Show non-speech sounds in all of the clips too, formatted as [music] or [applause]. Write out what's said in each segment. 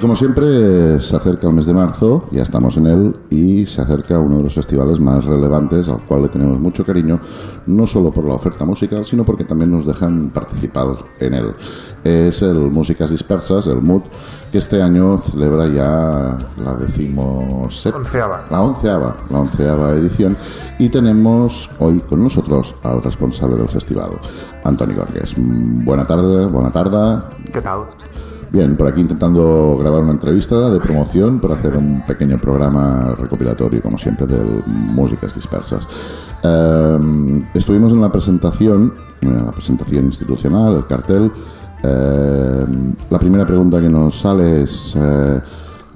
Y como siempre, se acerca el mes de marzo, ya estamos en él, y se acerca uno de los festivales más relevantes al cual le tenemos mucho cariño, no solo por la oferta musical, sino porque también nos dejan participar en él. Es el Músicas Dispersas, el MUD, que este año celebra ya la Onceava. la onceava, la onceava edición, y tenemos hoy con nosotros al responsable del festival, Antoni Gorges. Buena tarde, buena tarde. ¿Qué tal? Bien, por aquí intentando grabar una entrevista de promoción para hacer un pequeño programa recopilatorio, como siempre, de músicas dispersas. Eh, estuvimos en la presentación, en la presentación institucional, el cartel. Eh, la primera pregunta que nos sale es eh,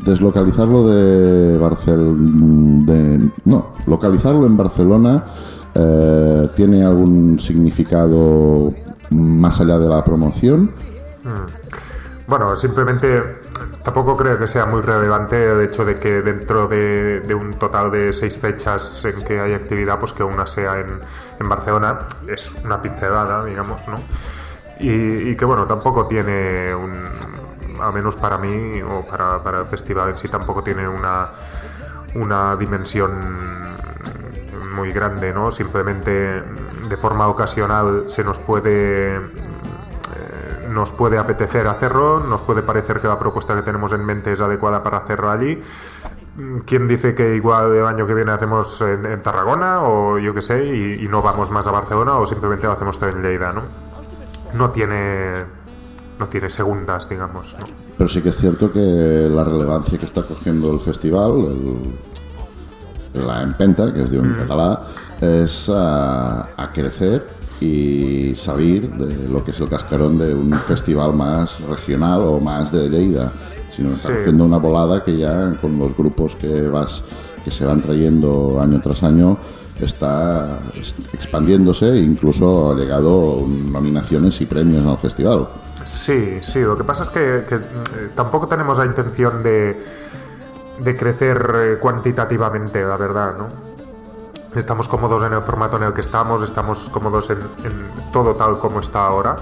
deslocalizarlo de Barcelona, no, localizarlo en Barcelona. eh, ¿Tiene algún significado más allá de la promoción? Bueno, simplemente tampoco creo que sea muy relevante el hecho de que dentro de, un total de seis fechas en que hay actividad, pues que una sea en, Barcelona, es una pincelada, digamos, ¿no? Y, y que bueno, tampoco tiene un, al menos para mí o para, para el festival en sí, tampoco tiene una, una dimensión muy grande, ¿no? Simplemente de forma ocasional se nos puede nos puede apetecer hacerlo, nos puede parecer que la propuesta que tenemos en mente es adecuada para hacerlo allí. Mm, ¿Quién dice que igual el año que viene hacemos en, en Tarragona o yo qué sé y, y no vamos más a Barcelona o simplemente lo hacemos todo en Lleida, ¿no? No tiene no tiene segundas, digamos, ¿no? Pero sí que es cierto que la relevancia que está cogiendo el festival, el, la empenta, que es de un catalá, es a, a crecer y salir de lo que es el cascarón de un festival más regional o más de Lleida, sino está Sí. haciendo una volada que ya con los grupos que vas que se van trayendo año tras año está expandiéndose e incluso ha llegado nominaciones y premios al festival. Sí, sí, lo que pasa es que, que, eh, tampoco tenemos la intención de, de crecer eh, cuantitativamente, la verdad, ¿no? Estamos cómodos en el formato en el que estamos, estamos cómodos en, en todo tal como está ahora,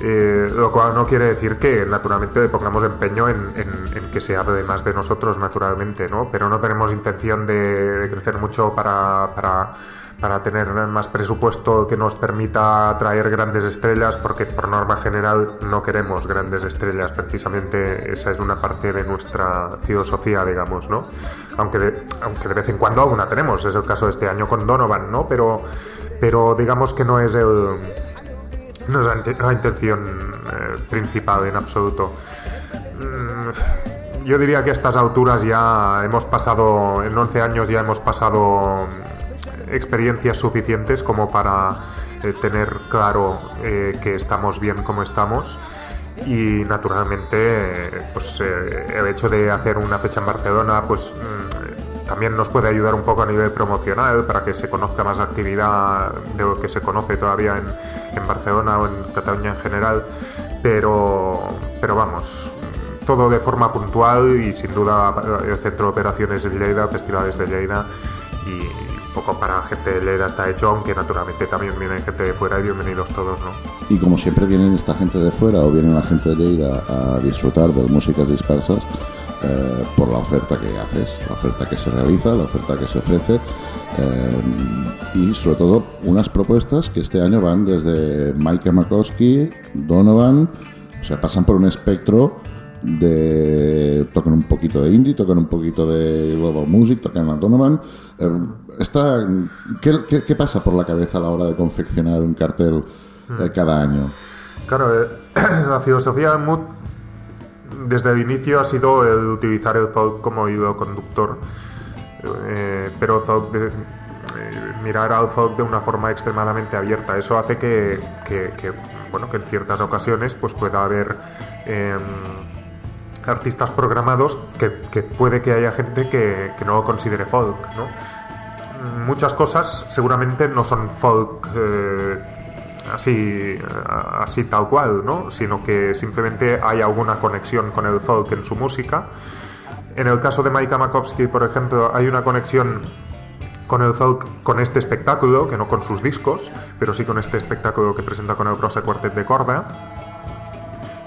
eh, lo cual no quiere decir que naturalmente pongamos empeño en, en- en que se hable más de nosotros, naturalmente, ¿no? Pero no tenemos intención de, de crecer mucho para, para, para tener más presupuesto que nos permita atraer grandes estrellas, porque por norma general no queremos grandes estrellas, precisamente esa es una parte de nuestra filosofía, digamos, ¿no? Aunque de, aunque de vez en cuando alguna tenemos, es el caso de este año con Donovan, ¿no? Pero, pero digamos que no es el no es la, inte- la intención eh, principal en absoluto. Mm, Yo diría que a estas alturas ya hemos pasado, en 11 años ya hemos pasado experiencias suficientes como para eh, tener claro eh, que estamos bien como estamos. Y naturalmente, pues eh, el hecho de hacer una fecha en Barcelona, pues mm, también nos puede ayudar un poco a nivel promocional para que se conozca más actividad de lo que se conoce todavía en, en Barcelona o en Cataluña en general. Pero, pero vamos, todo de forma puntual y sin duda el centro de operaciones de Lleida, festivales de Lleida y poco para gente de Lleida está hecho, aunque naturalmente también viene gente de fuera y bienvenidos todos, ¿no? Y como siempre vienen esta gente de fuera o viene la gente de Lleida a disfrutar de músicas dispersas eh, por la oferta que haces, la oferta que se realiza, la oferta que se ofrece eh, y sobre todo unas propuestas que este año van desde Mike Makowski, Donovan, o sea, pasan por un espectro de tocan un poquito de indie, tocan un poquito de global music, tocan la Donovan. Eh, está, ¿qué, qué, qué pasa por la cabeza a la hora de confeccionar un cartel eh, cada año? Claro, eh, [clears throat] la filosofía del Mood desde el inicio ha sido el utilizar el folk como hilo conductor, pero folk de- mirar al folk de una forma extremadamente abierta. Eso hace que, que- que, bueno, que en ciertas ocasiones pues pueda haber em, artistas programados que, puede que haya gente que, no lo considere folk, ¿no? muchas cosas seguramente no son folk eh, así, a- así tal cual, ¿no? Sino que simplemente hay alguna conexión con el folk en su música. En el caso de Maika Makowski, por ejemplo, hay una conexión con el folk, con este espectáculo, que no con sus discos, pero sí con este espectáculo que presenta con el Prosa Quartet de Corda.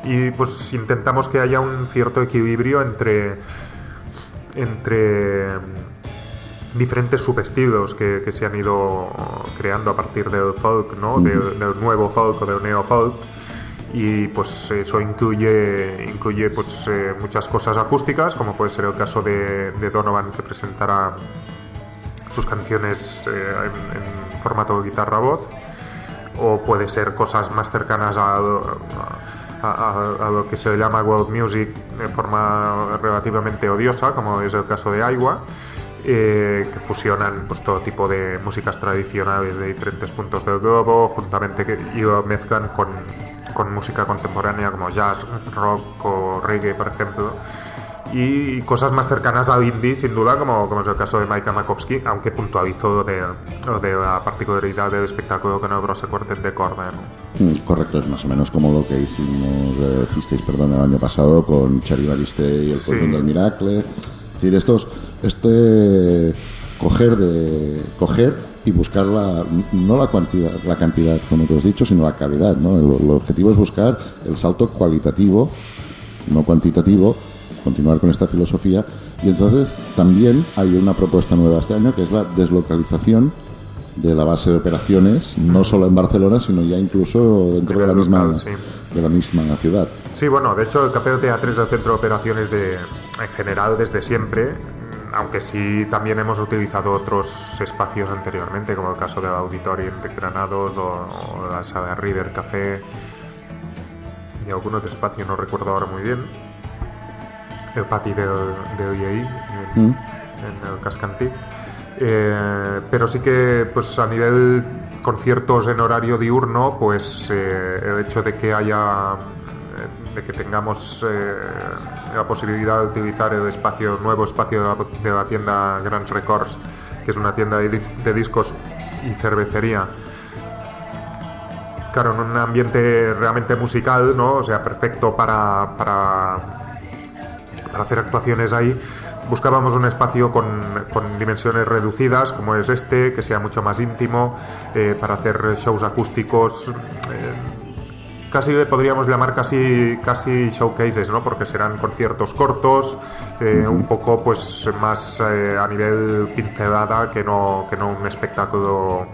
Y pues intentamos que haya un cierto equilibrio entre, entre mm, diferentes subestilos que, que se han ido creando a partir del folk, ¿no? Del, del nuevo folk o del neo folk. Y pues eso incluye, incluye pues, eh, muchas cosas acústicas, como puede ser el caso de, de Donovan que presentará sus canciones eh, en, en formato guitarra-voz, o puede ser cosas más cercanas a, a- a- lo que se llama world music de forma relativamente odiosa, como es el caso de Aiwa, eh, que fusionan pues, todo tipo de músicas tradicionales de diferentes puntos del globo, juntamente que, y mezclan con, con música contemporánea como jazz, rock o reggae, por ejemplo y cosas más cercanas al indie, sin duda, como, como es el caso de Maika Makowski, aunque puntualizó de, de la particularidad del espectáculo con el Brose Quartet de. ¿no? Mm, Correcto, es más o menos como lo que hicimos, eh, hicisteis, perdón, el año pasado con Chari Bariste y el Sí. Del Miracle. Es decir, estos, este coger de coger y buscar la, no la cantidad, la cantidad, como tú has dicho, sino la calidad. ¿no? El, el objetivo es buscar el salto cualitativo, no cuantitativo, continuar con esta filosofía. Y entonces también hay una propuesta nueva este año que es la deslocalización de la base de operaciones, no solo en Barcelona, sino ya incluso dentro de la misma, local, sí. de la misma ciudad. Sí, bueno, de hecho el Café de Teatro es el centro de operaciones de, en general desde siempre, aunque sí también hemos utilizado otros espacios anteriormente, como el caso del Auditorium de Granados o, o la sala River Café y algún otro espacio, no recuerdo ahora muy bien. El pati del, del IEI en, en el Cascantí. Eh, pero sí que pues a nivel conciertos en horario diurno, pues eh, el hecho de que haya eh, de que tengamos eh, la posibilidad de utilizar el espacio nuevo espacio de la, de la tienda Grand Records, que es una tienda de, de discos y cervecería. Claro, en un ambiente realmente musical, ¿no? O sea, perfecto para, para para hacer actuaciones ahí, buscábamos un espacio con, con dimensiones reducidas, como es este, que sea mucho más íntimo, eh, para hacer shows acústicos. eh, casi podríamos llamar casi, casi showcases, ¿no? Porque serán conciertos cortos, eh, un poco pues más a nivel pincelada que no, que no un espectáculo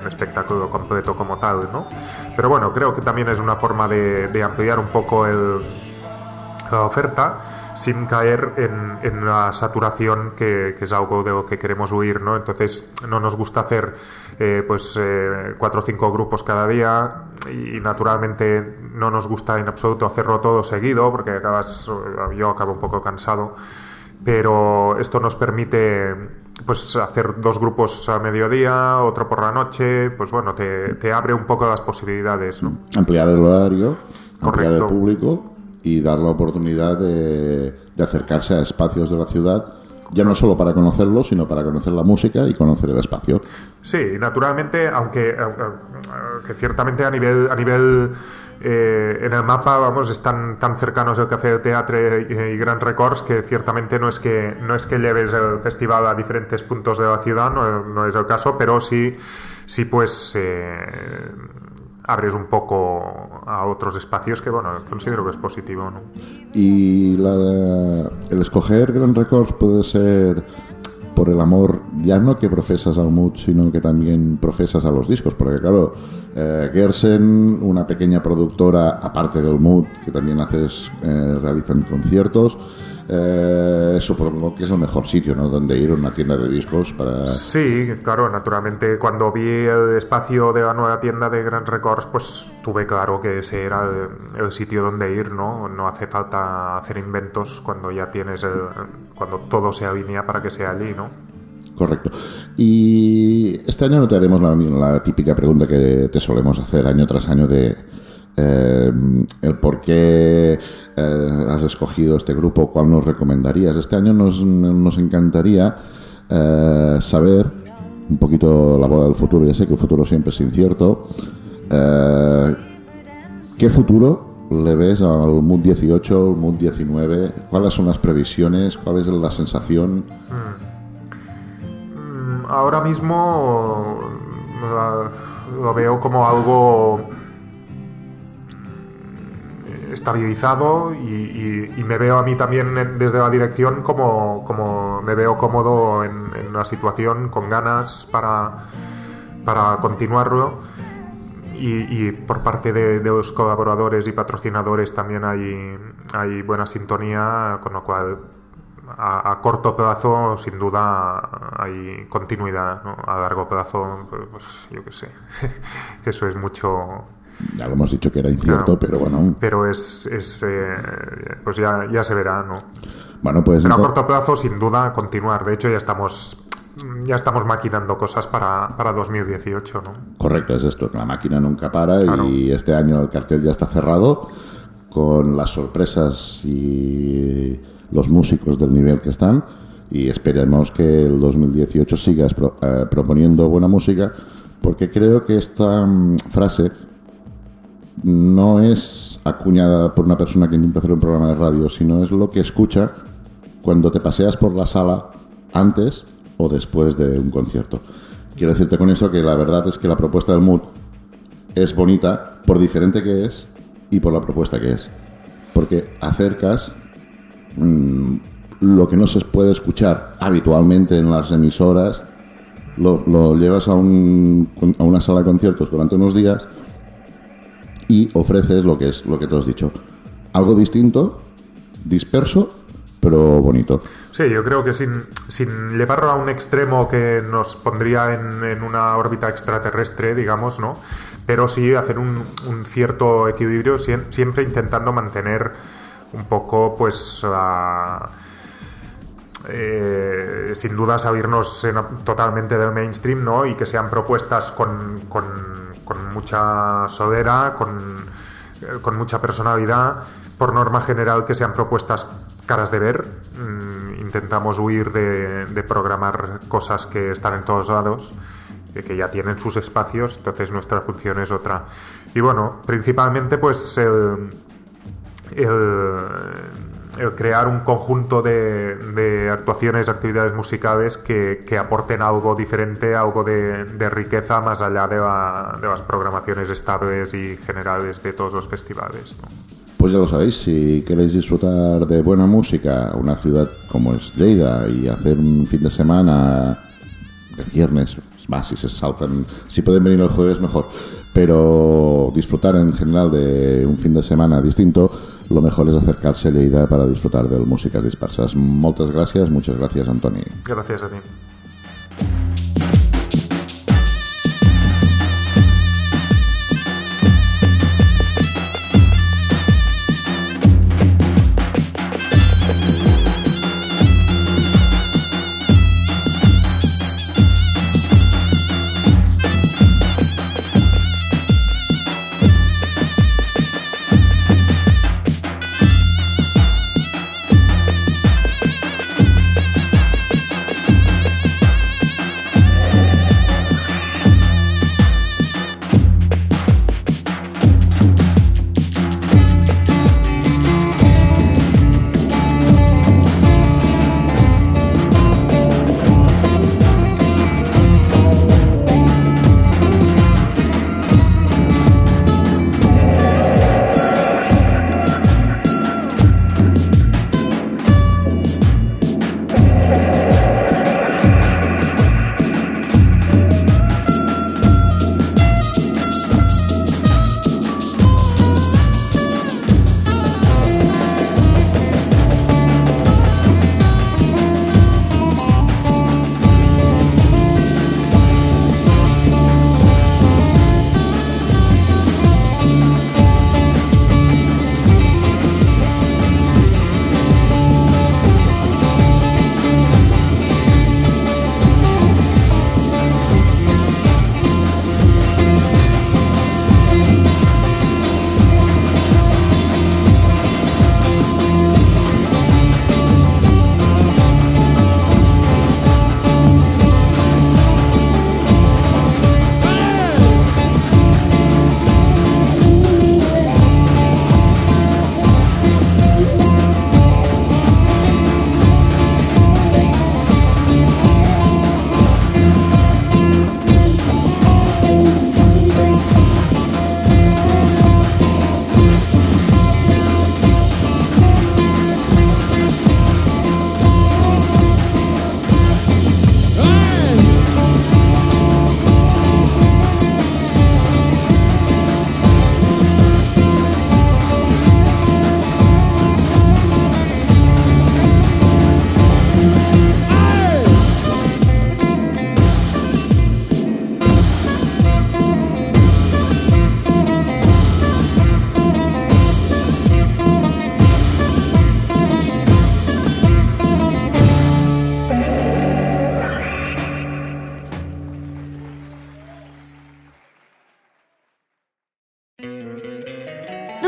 un espectáculo completo como tal, ¿no? Pero bueno, creo que también es una forma de, de ampliar un poco el, oferta sin caer en, en la saturación que, que es algo de lo que queremos huir, ¿no? Entonces no nos gusta hacer eh, pues eh, cuatro o cinco grupos cada día y naturalmente no nos gusta en absoluto hacerlo todo seguido porque acabas, yo acabo un poco cansado pero esto nos permite pues hacer dos grupos a mediodía, otro por la noche, pues bueno, te, te abre un poco las posibilidades, ¿no? Ampliar el horario, ampliar el público y dar la oportunidad de, acercarse a espacios de la ciudad, ya no solo para conocerlo, sino para conocer la música y conocer el espacio. Sí, naturalmente, aunque, aunque que ciertamente a nivel, a nivel eh, en el mapa, vamos, están tan cercanos el Café de Teatro y, y Grand Records que ciertamente no es que no es que lleves el festival a diferentes puntos de la ciudad, no, no es el caso, pero sí, sí pues eh, abres un poco a otros espacios que, bueno, considero que es positivo, ¿no? Y la- el escoger Grand Records puede ser por el amor ya no que profesas al mood, sino que también profesas a los discos, porque claro, eh, Gersen, una pequeña productora aparte del mood, que también haces, eh, realizan conciertos, eh, supongo que es el mejor sitio, ¿no? Donde ir a una tienda de discos para... Sí, claro, naturalmente cuando vi el espacio de la nueva tienda de Grand Records, pues tuve claro que ese era el, el sitio donde ir, ¿no? No hace falta hacer inventos cuando ya tienes el, cuando todo se alinea para que sea allí, ¿no? Correcto. Y este año no te haremos la, la típica pregunta que te solemos hacer año tras año de eh, el por qué eh, has escogido este grupo, cuál nos recomendarías. Este año nos, nos encantaría eh, saber un poquito la bola del futuro. Ya sé que el futuro siempre es incierto. ¿Qué futuro le ves al MUD 18, al MUD 19? ¿Cuáles son las previsiones? ¿Cuál es la sensación? Mm, Ahora mismo lo veo como algo estabilizado y, me veo a mí también desde la dirección como, como me veo cómodo en, en la situación, con ganas para, para continuarlo. Y, y por parte de, los colaboradores y patrocinadores también hay, hay buena sintonía, con lo cual a, corto plazo sin duda hay continuidad, a largo plazo pues yo qué sé, [laughs] eso es mucho, Ya lo hemos dicho que era incierto, pero bueno. pero es, es eh, pues ya, ya se verá, ¿no? Bueno, pues Pero a corto plazo sin duda continuar, de hecho ya estamos ya estamos maquinando cosas para, para 2018, ¿no? Correcto, es esto, que la máquina nunca para Claro. y este año el cartel ya está cerrado con las sorpresas y los músicos del nivel que están y esperemos que el 2018 sigas pro- eh, proponiendo buena música porque creo que esta mm, frase no es acuñada por una persona que intenta hacer un programa de radio, sino es lo que escucha cuando te paseas por la sala antes o después de un concierto. Quiero decirte con eso que la verdad es que la propuesta del Mood es bonita por diferente que es y por la propuesta que es. Porque acercas mm, lo que no se puede escuchar habitualmente en las emisoras, lo, llevas a, un- a una sala de conciertos durante unos días y ofreces lo que es lo que te has dicho. Algo distinto, disperso, pero bonito. Sí, yo creo que sin, sin llevarlo a un extremo que nos pondría en, en una órbita extraterrestre, digamos, ¿no? Pero sí hacer un, cierto equilibrio, siem- siempre intentando mantener un poco, pues, eh, sin duda salirnos en- totalmente del mainstream, ¿no? Y que sean propuestas con, con mucha sodera, con, eh, con mucha personalidad. Por norma general, que sean propuestas caras de ver. Mm, intentamos huir de, programar cosas que están en todos lados, eh, que ya tienen sus espacios, entonces nuestra función es otra. Y bueno, principalmente, pues el crear un conjunto de, de actuaciones, actividades musicales que, aporten algo diferente, algo de, riqueza más allá de, la- de las programaciones estables y generales de todos los festivales. Pues ya lo sabéis, si queréis disfrutar de buena música, una ciudad como es Lleida, y hacer un fin de semana de viernes, más si se saltan, si pueden venir el jueves mejor, pero disfrutar en general de un fin de semana distinto, lo mejor es acercarse a Lleida para disfrutar de músicas dispersas. Muchas gracias, muchas gracias Antoni. Gracias a ti.